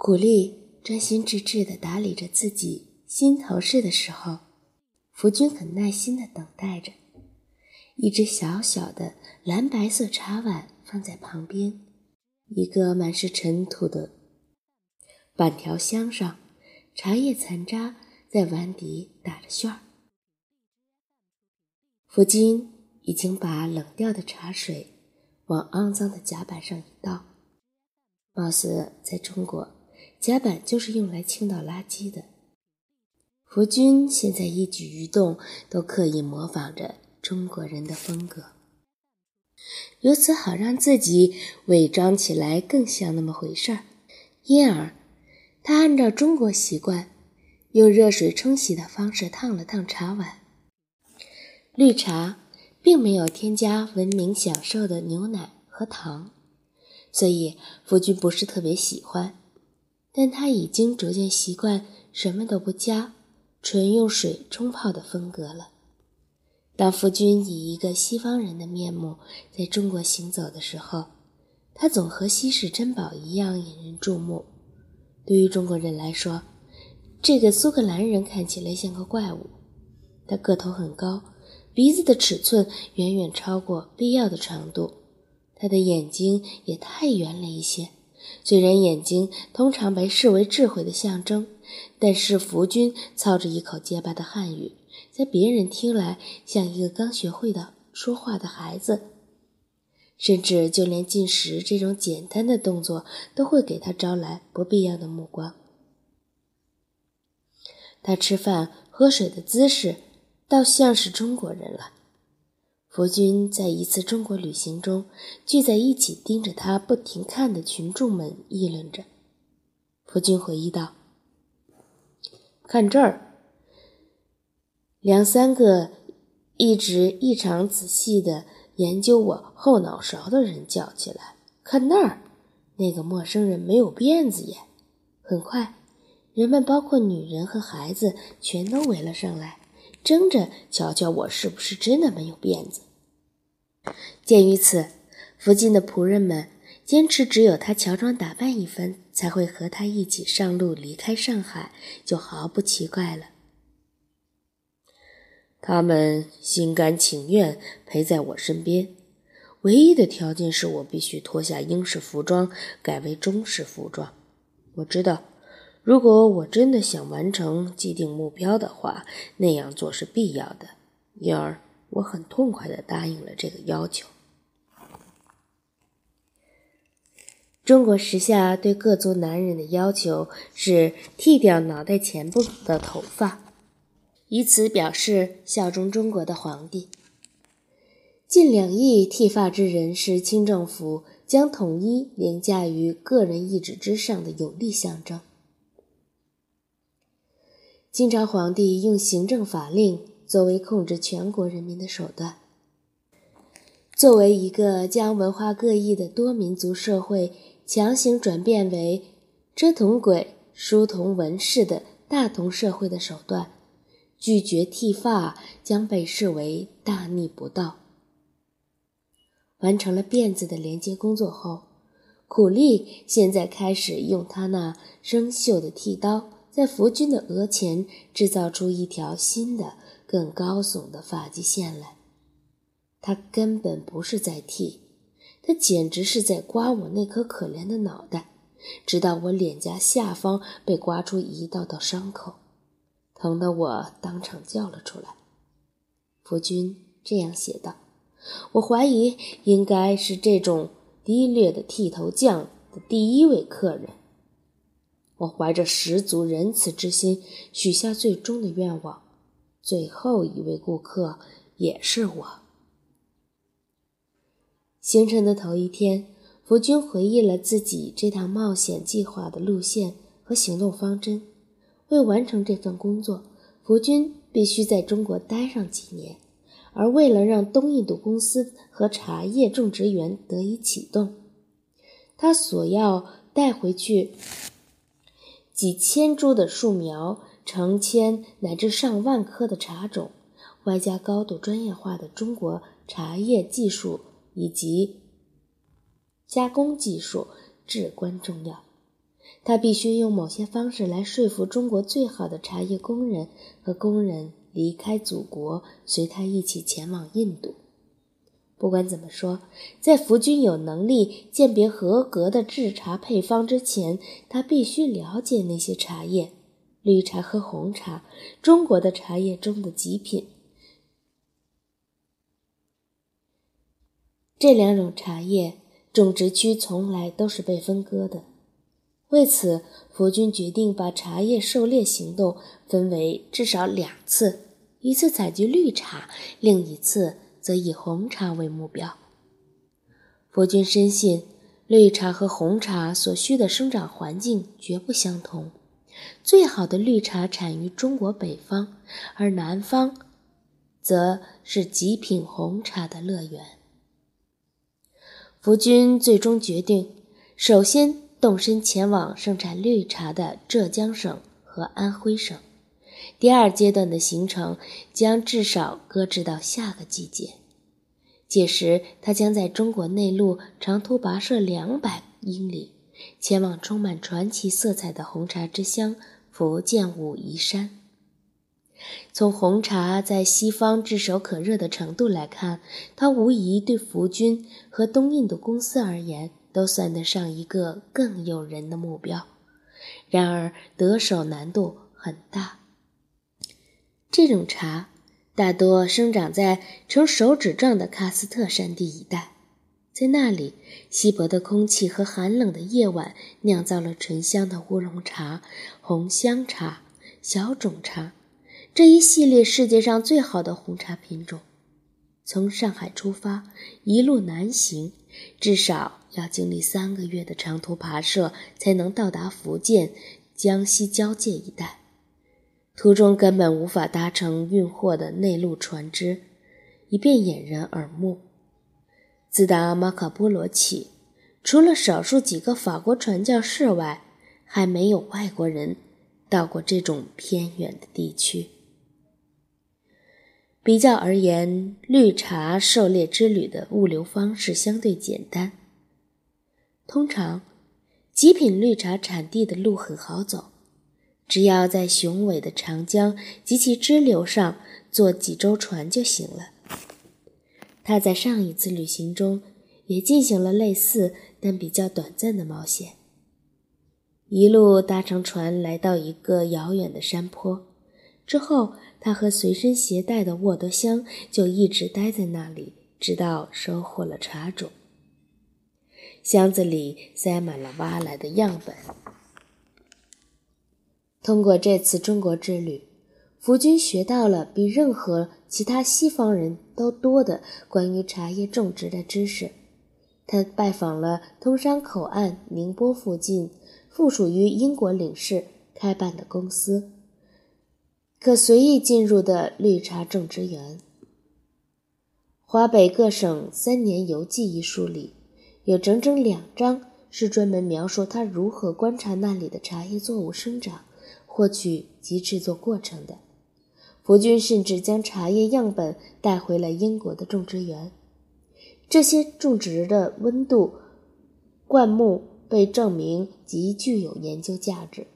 古丽专心致志地打理着自己新头饰的时候，福君很耐心地等待着。一只小小的蓝白色茶碗放在旁边，一个满是尘土的板条箱上，茶叶残渣在碗底打着旋儿。福君已经把冷掉的茶水往肮脏的甲板上一倒，貌似在中国。甲板就是用来倾倒垃圾的。福君现在一举一动都刻意模仿着中国人的风格，由此好让自己伪装起来更像那么回事儿。因而，他按照中国习惯，用热水冲洗的方式烫了烫茶碗。绿茶并没有添加文明享受的牛奶和糖，所以福君不是特别喜欢。但他已经逐渐习惯什么都不加，纯用水冲泡的风格了。当夫君以一个西方人的面目在中国行走的时候，他总和稀世珍宝一样引人注目。对于中国人来说，这个苏格兰人看起来像个怪物。他个头很高，鼻子的尺寸远远超过必要的长度，他的眼睛也太圆了一些。虽然眼睛通常被视为智慧的象征，但是福君操着一口结巴的汉语，在别人听来像一个刚学会的说话的孩子，甚至就连进食这种简单的动作都会给他招来不必要的目光。他吃饭喝水的姿势，倒像是中国人了。福君在一次中国旅行中，聚在一起盯着他不停看的群众们议论着。福君回忆道：“看这儿，两三个一直异常仔细的研究我后脑勺的人叫起来：‘看那儿，那个陌生人没有辫子耶！’很快，人们包括女人和孩子全都围了上来，争着瞧瞧我是不是真的没有辫子。”鉴于此，福晋的仆人们坚持只有他乔装打扮一番，才会和他一起上路离开上海，就毫不奇怪了。他们心甘情愿陪在我身边，唯一的条件是我必须脱下英式服装，改为中式服装。我知道，如果我真的想完成既定目标的话，那样做是必要的，因而我很痛快地答应了这个要求。中国时下对各族男人的要求是剃掉脑袋前部的头发，以此表示效忠中国的皇帝。近两亿剃发之人是清政府将统一凌驾于个人意志之上的有力象征。清朝皇帝用行政法令作为控制全国人民的手段，作为一个将文化各异的多民族社会。强行转变为车同轨、书同文式的大同社会的手段，拒绝剃发将被视为大逆不道。完成了辫子的连接工作后，苦力现在开始用他那生锈的剃刀，在福君的额前制造出一条新的、更高耸的发际线来。他根本不是在剃。他简直是在刮我那颗可怜的脑袋，直到我脸颊下方被刮出一道道伤口，疼得我当场叫了出来。夫君这样写道：“我怀疑应该是这种低劣的剃头匠的第一位客人。我怀着十足仁慈之心许下最终的愿望，最后一位顾客也是我。”行程的头一天，福军回忆了自己这趟冒险计划的路线和行动方针。为完成这份工作，福军必须在中国待上几年。而为了让东印度公司和茶叶种植园得以启动，他所要带回去几千株的树苗、成千乃至上万棵的茶种，外加高度专业化的中国茶叶技术。以及加工技术至关重要。他必须用某些方式来说服中国最好的茶叶工人和工人离开祖国，随他一起前往印度。不管怎么说，在福军有能力鉴别合格的制茶配方之前，他必须了解那些茶叶——绿茶和红茶，中国的茶叶中的极品。这两种茶叶种植区从来都是被分割的。为此，佛军决定把茶叶狩猎行动分为至少两次：一次采集绿茶，另一次则以红茶为目标。佛军深信，绿茶和红茶所需的生长环境绝不相同。最好的绿茶产于中国北方，而南方，则是极品红茶的乐园。福军最终决定，首先。动身前往生产绿茶的浙江省和安徽省，第二阶段的行程将至少搁置到下个季节。届时，他将在中国内陆长途跋涉两百英里，前往充满传奇色彩的红茶之乡福建武夷山。从红茶在西方炙手可热的程度来看，它无疑对福军和东印度公司而言。都算得上一个更诱人的目标，然而得手难度很大。这种茶大多生长在呈手指状的喀斯特山地一带，在那里，稀薄的空气和寒冷的夜晚酿造了醇香的乌龙茶、红香茶、小种茶这一系列世界上最好的红茶品种。从上海出发，一路南行，至少。要经历三个月的长途跋涉，才能到达福建、江西交界一带。途中根本无法搭乘运货的内陆船只，以便掩人耳目。自打马可波罗起，除了少数几个法国传教士外，还没有外国人到过这种偏远的地区。比较而言，绿茶狩猎之旅的物流方式相对简单。通常，极品绿茶产地的路很好走，只要在雄伟的长江及其支流上坐几周船就行了。他在上一次旅行中也进行了类似但比较短暂的冒险。一路搭乘船来到一个遥远的山坡，之后他和随身携带的沃德箱就一直待在那里，直到收获了茶种。箱子里塞满了挖来的样本。通过这次中国之旅，福军学到了比任何其他西方人都多的关于茶叶种植的知识。他拜访了通商口岸宁波附近附属于英国领事开办的公司，可随意进入的绿茶种植园。《华北各省三年游记》一书里。有整整两章是专门描述他如何观察那里的茶叶作物生长、获取及制作过程的。福军甚至将茶叶样本带回了英国的种植园。这些种植的温度、灌木被证明极具有研究价值，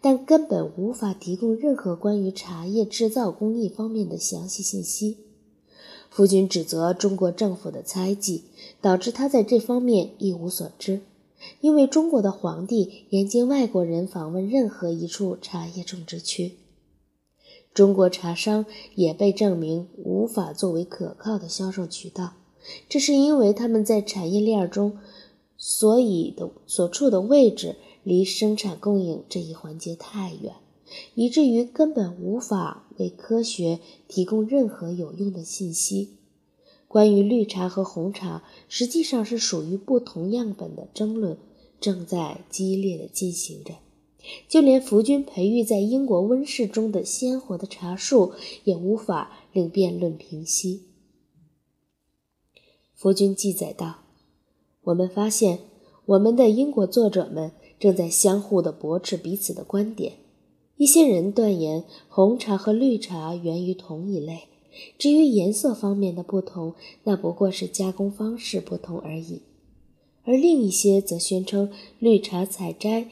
但根本无法提供任何关于茶叶制造工艺方面的详细信息。夫君指责中国政府的猜忌，导致他在这方面一无所知。因为中国的皇帝严禁外国人访问任何一处茶叶种植区，中国茶商也被证明无法作为可靠的销售渠道。这是因为他们在产业链中所以的所处的位置离生产供应这一环节太远。以至于根本无法为科学提供任何有用的信息。关于绿茶和红茶实际上是属于不同样本的争论正在激烈的进行着。就连福军培育在英国温室中的鲜活的茶树也无法令辩论平息。福军记载道：“我们发现，我们的英国作者们正在相互的驳斥彼此的观点。”一些人断言红茶和绿茶源于同一类，至于颜色方面的不同，那不过是加工方式不同而已。而另一些则宣称绿茶采摘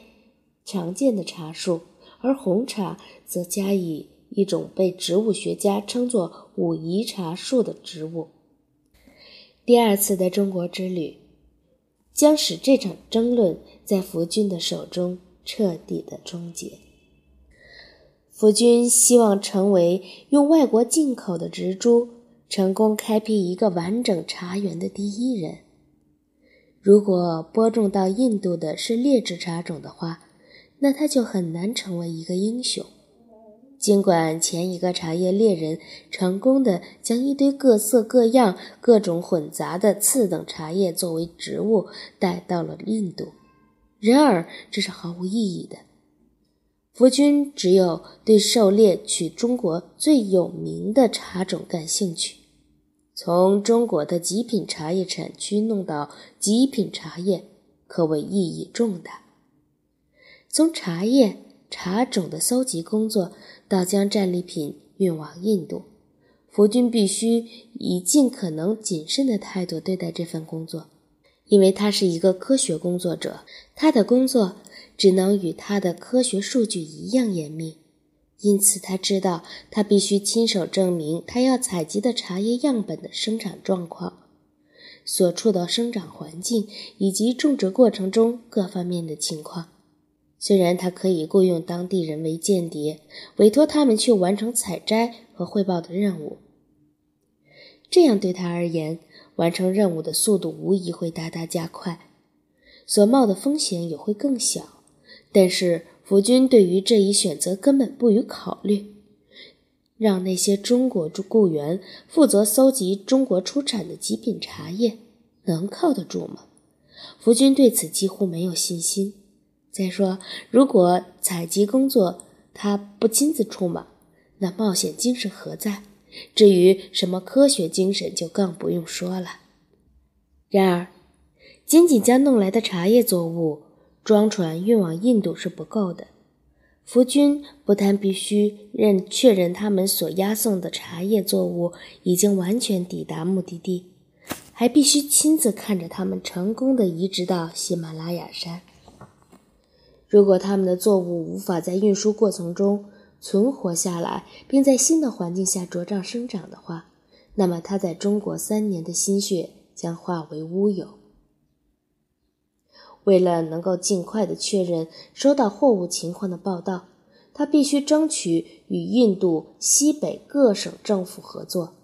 常见的茶树，而红茶则加以一种被植物学家称作武夷茶树的植物。第二次的中国之旅将使这场争论在福军的手中彻底的终结。福军希望成为用外国进口的植株成功开辟一个完整茶园的第一人。如果播种到印度的是劣质茶种的话，那他就很难成为一个英雄。尽管前一个茶叶猎人成功的将一堆各色各样、各种混杂的次等茶叶作为植物带到了印度，然而这是毫无意义的。福军只有对狩猎取中国最有名的茶种感兴趣。从中国的极品茶叶产区弄到极品茶叶，可谓意义重大。从茶叶、茶种的搜集工作到将战利品运往印度，福军必须以尽可能谨慎的态度对待这份工作，因为他是一个科学工作者，他的工作只能与他的科学数据一样严密。因此，他知道他必须亲手证明他要采集的茶叶样本的生产状况、所处的生长环境以及种植过程中各方面的情况。虽然他可以雇佣当地人为间谍，委托他们去完成采摘和汇报的任务，这样对他而言，完成任务的速度无疑会大大加快，所冒的风险也会更小。但是，福军对于这一选择根本不予考虑，让那些中国驻雇员负责搜集中国出产的极品茶叶，能靠得住吗？福军对此几乎没有信心。再说，如果采集工作他不亲自出马，那冒险精神何在？至于什么科学精神，就更不用说了。然而，仅仅将弄来的茶叶作物。装船运往印度是不够的。福军不但必须认确认他们所押送的茶叶作物已经完全抵达目的地，还必须亲自看着他们成功的移植到喜马拉雅山。如果他们的作物无法在运输过程中存活下来，并在新的环境下茁壮生长的话，那么他在中国三年的心血将化为乌有。为了能够尽快的确认收到货物情况的报道，他必须争取与印度西北各省政府合作，